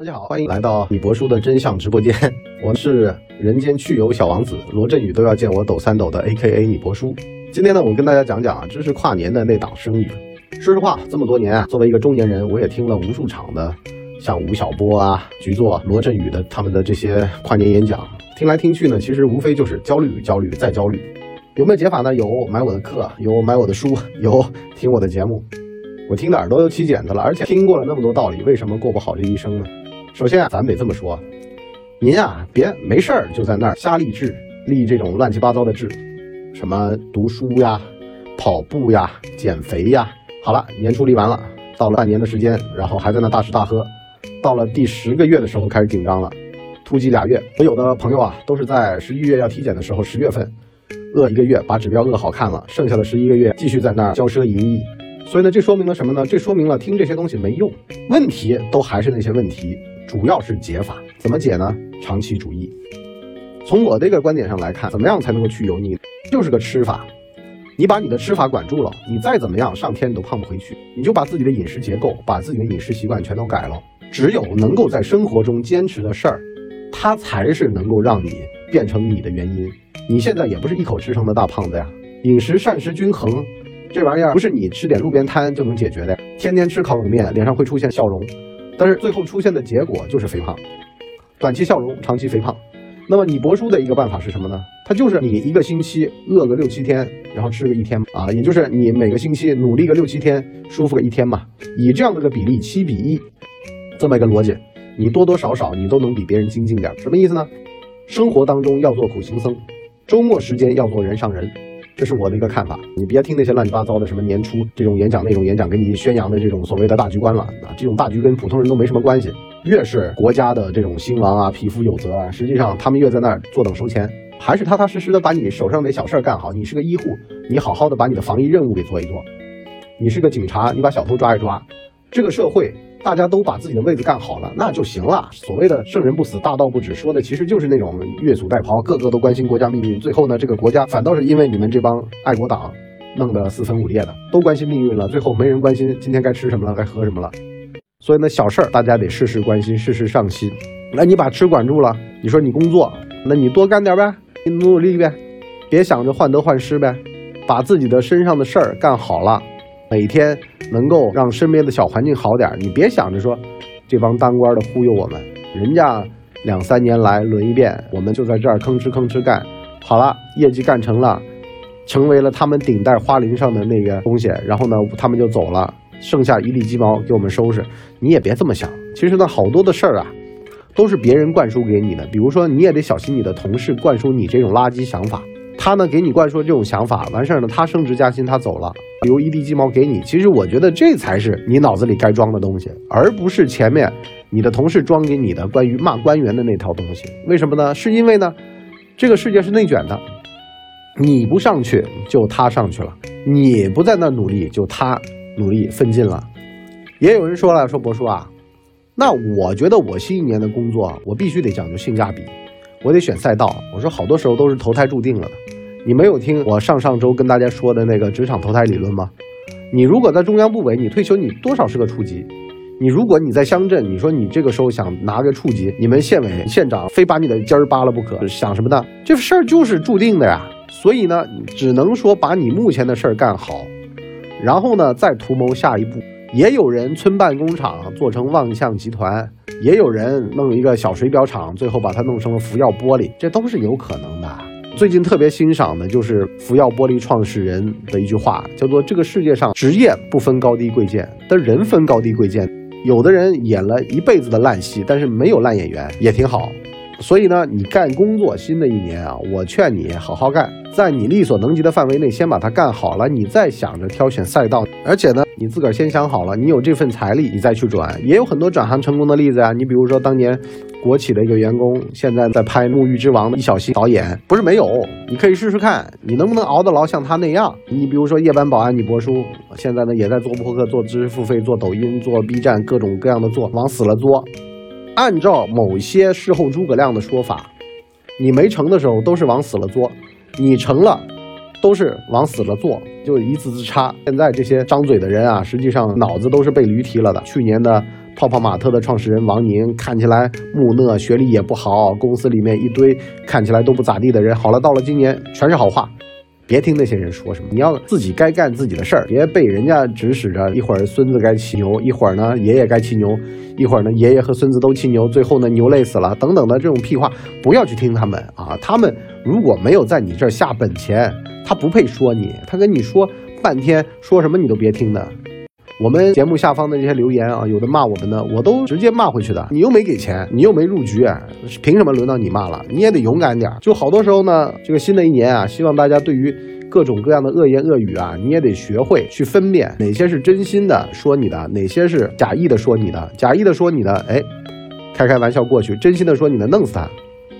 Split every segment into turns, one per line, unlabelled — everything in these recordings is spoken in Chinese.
大家好，欢迎来到米博叔的真相直播间，我是人间去游小王子，罗振宇都要见我抖三抖的 A K A 米博叔。今天呢，我跟大家讲讲啊，这是跨年的那档生意。说实话，这么多年啊，作为一个中年人，我也听了无数场的，像吴晓波啊、局座、罗振宇的他们的这些跨年演讲，听来听去呢，其实无非就是焦虑、焦虑再焦虑。有没有解法呢？有，买我的课，有买我的书，有听我的节目。我听的耳朵都起茧子了，而且听过了那么多道理，为什么过不好这一生呢？首先啊，咱得这么说，您啊别没事儿就在那儿瞎立志，立这种乱七八糟的志，什么读书呀、跑步呀、减肥呀。好了，年初立完了，到了半年的时间，然后还在那大吃大喝，到了第十个月的时候开始紧张了，突击俩月。我有的朋友啊，都是在十一月要体检的时候，十月份饿一个月，把指标饿好看了，剩下的十一个月继续在那儿骄奢淫逸。所以呢，这说明了什么呢？这说明了听这些东西没用，问题都还是那些问题。主要是解法，怎么解呢？长期主义。从我这个观点上来看，怎么样才能够去油腻？就是个吃法。你把你的吃法管住了，你再怎么样上天你都胖不回去。你就把自己的饮食结构、把自己的饮食习惯全都改了。只有能够在生活中坚持的事儿，它才是能够让你变成你的原因。你现在也不是一口吃成的大胖子呀。饮食膳食均衡，这玩意儿不是你吃点路边摊就能解决的。天天吃烤冷面，脸上会出现笑容。但是最后出现的结果就是肥胖，短期笑容，长期肥胖。那么你博叔的一个办法是什么呢？它就是你一个星期饿个六七天，然后吃个一天啊，也就是你每个星期努力个六七天，舒服个一天嘛。以这样的个比例七比一，这么一个逻辑，你多多少少你都能比别人精进点。什么意思呢？生活当中要做苦行僧，周末时间要做人上人。这是我的一个看法，你别听那些乱七八糟的什么年初这种演讲那种演讲给你宣扬的这种所谓的大局观了啊，这种大局跟普通人都没什么关系。越是国家的这种兴亡啊，匹夫有责啊，实际上他们越在那儿坐等收钱，还是踏踏实实的把你手上的小事儿干好。你是个医护，你好好的把你的防疫任务给做一做；你是个警察，你把小偷抓一抓。这个社会。大家都把自己的位子干好了，那就行了。所谓的圣人不死，大道不止，说的其实就是那种越俎代庖，个个都关心国家命运。最后呢，这个国家反倒是因为你们这帮爱国党弄得四分五裂的，都关心命运了，最后没人关心今天该吃什么了，该喝什么了。所以呢，小事儿大家得事事关心，事事上心。那你把吃管住了，你说你工作，那你多干点呗，你努努力呗，别想着患得患失呗，把自己的身上的事儿干好了。每天能够让身边的小环境好点，你别想着说这帮当官的忽悠我们，人家两三年来轮一遍，我们就在这儿吭哧吭哧干，好了，业绩干成了，成为了他们顶戴花翎上的那个东西，然后呢，他们就走了，剩下一地鸡毛给我们收拾。你也别这么想，其实呢，好多的事儿啊，都是别人灌输给你的，比如说你也得小心你的同事灌输你这种垃圾想法。他呢，给你灌输这种想法，完事儿呢，他升职加薪，他走了，留一地鸡毛给你。其实我觉得这才是你脑子里该装的东西，而不是前面你的同事装给你的关于骂官员的那套东西。为什么呢？是因为呢，这个世界是内卷的，你不上去就他上去了，你不在那努力就他努力奋进了。也有人说了，说博叔啊，那我觉得我新一年的工作，我必须得讲究性价比。我得选赛道，我说好多时候都是投胎注定了的。你没有听我上上周跟大家说的那个职场投胎理论吗？你如果在中央部委，你退休你多少是个处级；你如果你在乡镇，你说你这个时候想拿个处级，你们县委县长非把你的尖儿扒了不可，想什么呢？这事儿就是注定的呀。所以呢，只能说把你目前的事儿干好，然后呢再图谋下一步。也有人村办工厂做成望象集团，也有人弄一个小水表厂，最后把它弄成了福耀玻璃，这都是有可能的。最近特别欣赏的就是福耀玻璃创始人的一句话，叫做“这个世界上职业不分高低贵贱，但人分高低贵贱。有的人演了一辈子的烂戏，但是没有烂演员，也挺好。”所以呢，你干工作新的一年啊，我劝你好好干，在你力所能及的范围内先把它干好了，你再想着挑选赛道。而且呢，你自个儿先想好了，你有这份财力，你再去转，也有很多转行成功的例子啊。你比如说当年国企的一个员工，现在在拍《沐浴之王》的易小星导演，不是没有，你可以试试看，你能不能熬得牢像他那样。你比如说夜班保安，你博叔现在呢也在做播客、做知识付费、做抖音、做 B 站，各种各样的做，往死了做。按照某些事后诸葛亮的说法，你没成的时候都是往死了做，你成了，都是往死了做，就一字之差。现在这些张嘴的人啊，实际上脑子都是被驴踢了的。去年的泡泡玛特的创始人王宁，看起来木讷，学历也不好，公司里面一堆看起来都不咋地的人。好了，到了今年全是好话。别听那些人说什么，你要自己该干自己的事儿，别被人家指使着。一会儿孙子该骑牛，一会儿呢爷爷该骑牛，一会儿呢爷爷和孙子都骑牛，最后呢牛累死了，等等的这种屁话，不要去听他们啊！他们如果没有在你这儿下本钱，他不配说你。他跟你说半天，说什么你都别听的。我们节目下方的这些留言啊，有的骂我们的，我都直接骂回去的。你又没给钱，你又没入局，凭什么轮到你骂了？你也得勇敢点。就好多时候呢，这个新的一年啊，希望大家对于各种各样的恶言恶语啊，你也得学会去分辨哪些是真心的说你的，哪些是假意的说你的。假意的说你的，哎，开开玩笑过去；真心的说你的，弄死他，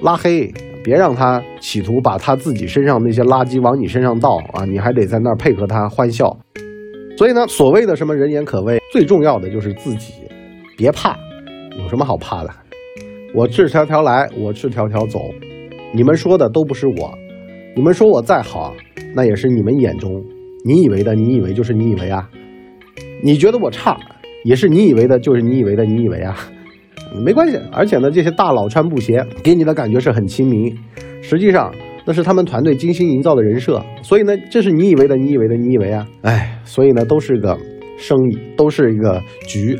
拉黑，别让他企图把他自己身上那些垃圾往你身上倒啊！你还得在那儿配合他欢笑。所以呢，所谓的什么人言可畏，最重要的就是自己，别怕，有什么好怕的？我赤条条来，我赤条条走，你们说的都不是我，你们说我再好，那也是你们眼中你以为的，你以为就是你以为啊，你觉得我差，也是你以为的，就是你以为的，你以为啊，没关系。而且呢，这些大佬穿布鞋给你的感觉是很亲民，实际上。那是他们团队精心营造的人设，所以呢，这是你以为的，你以为的，你以为啊？哎，所以呢，都是个生意，都是一个局，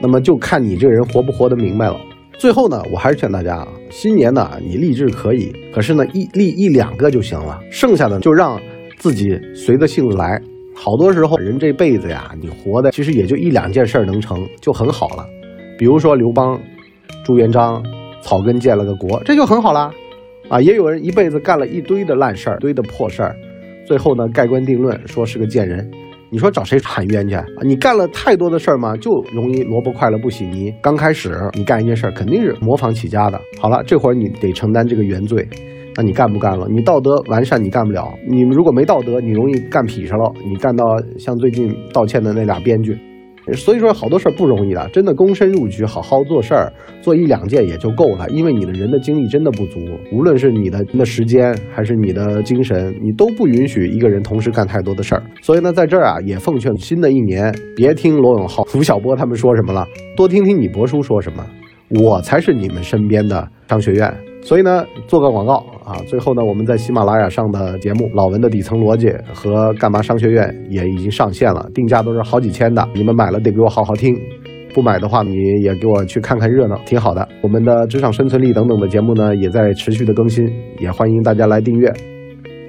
那么就看你这个人活不活得明白了。最后呢，我还是劝大家啊，新年呢，你励志可以，可是呢，一立一两个就行了，剩下的就让自己随着性子来。好多时候，人这辈子呀，你活的其实也就一两件事能成就很好了。比如说刘邦、朱元璋草根建了个国，这就很好啦。啊，也有人一辈子干了一堆的烂事儿，堆的破事儿，最后呢盖棺定论说是个贱人。你说找谁喊冤去？啊？你干了太多的事儿嘛，就容易萝卜快了不洗泥。刚开始你干一件事儿，肯定是模仿起家的。好了，这会儿你得承担这个原罪，那你干不干了？你道德完善你干不了，你如果没道德，你容易干痞上了，你干到像最近道歉的那俩编剧。所以说，好多事儿不容易的，真的躬身入局，好好做事儿，做一两件也就够了。因为你的人的精力真的不足，无论是你的那时间还是你的精神，你都不允许一个人同时干太多的事儿。所以呢，在这儿啊，也奉劝新的一年，别听罗永浩、吴晓波他们说什么了，多听听你博叔说什么，我才是你们身边的商学院。所以呢，做个广告啊！最后呢，我们在喜马拉雅上的节目《老文的底层逻辑》和《干嘛商学院》也已经上线了，定价都是好几千的。你们买了得给我好好听，不买的话你也给我去看看热闹，挺好的。我们的职场生存力等等的节目呢，也在持续的更新，也欢迎大家来订阅。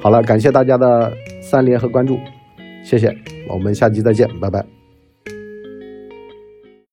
好了，感谢大家的三连和关注，谢谢，我们下期再见，拜拜。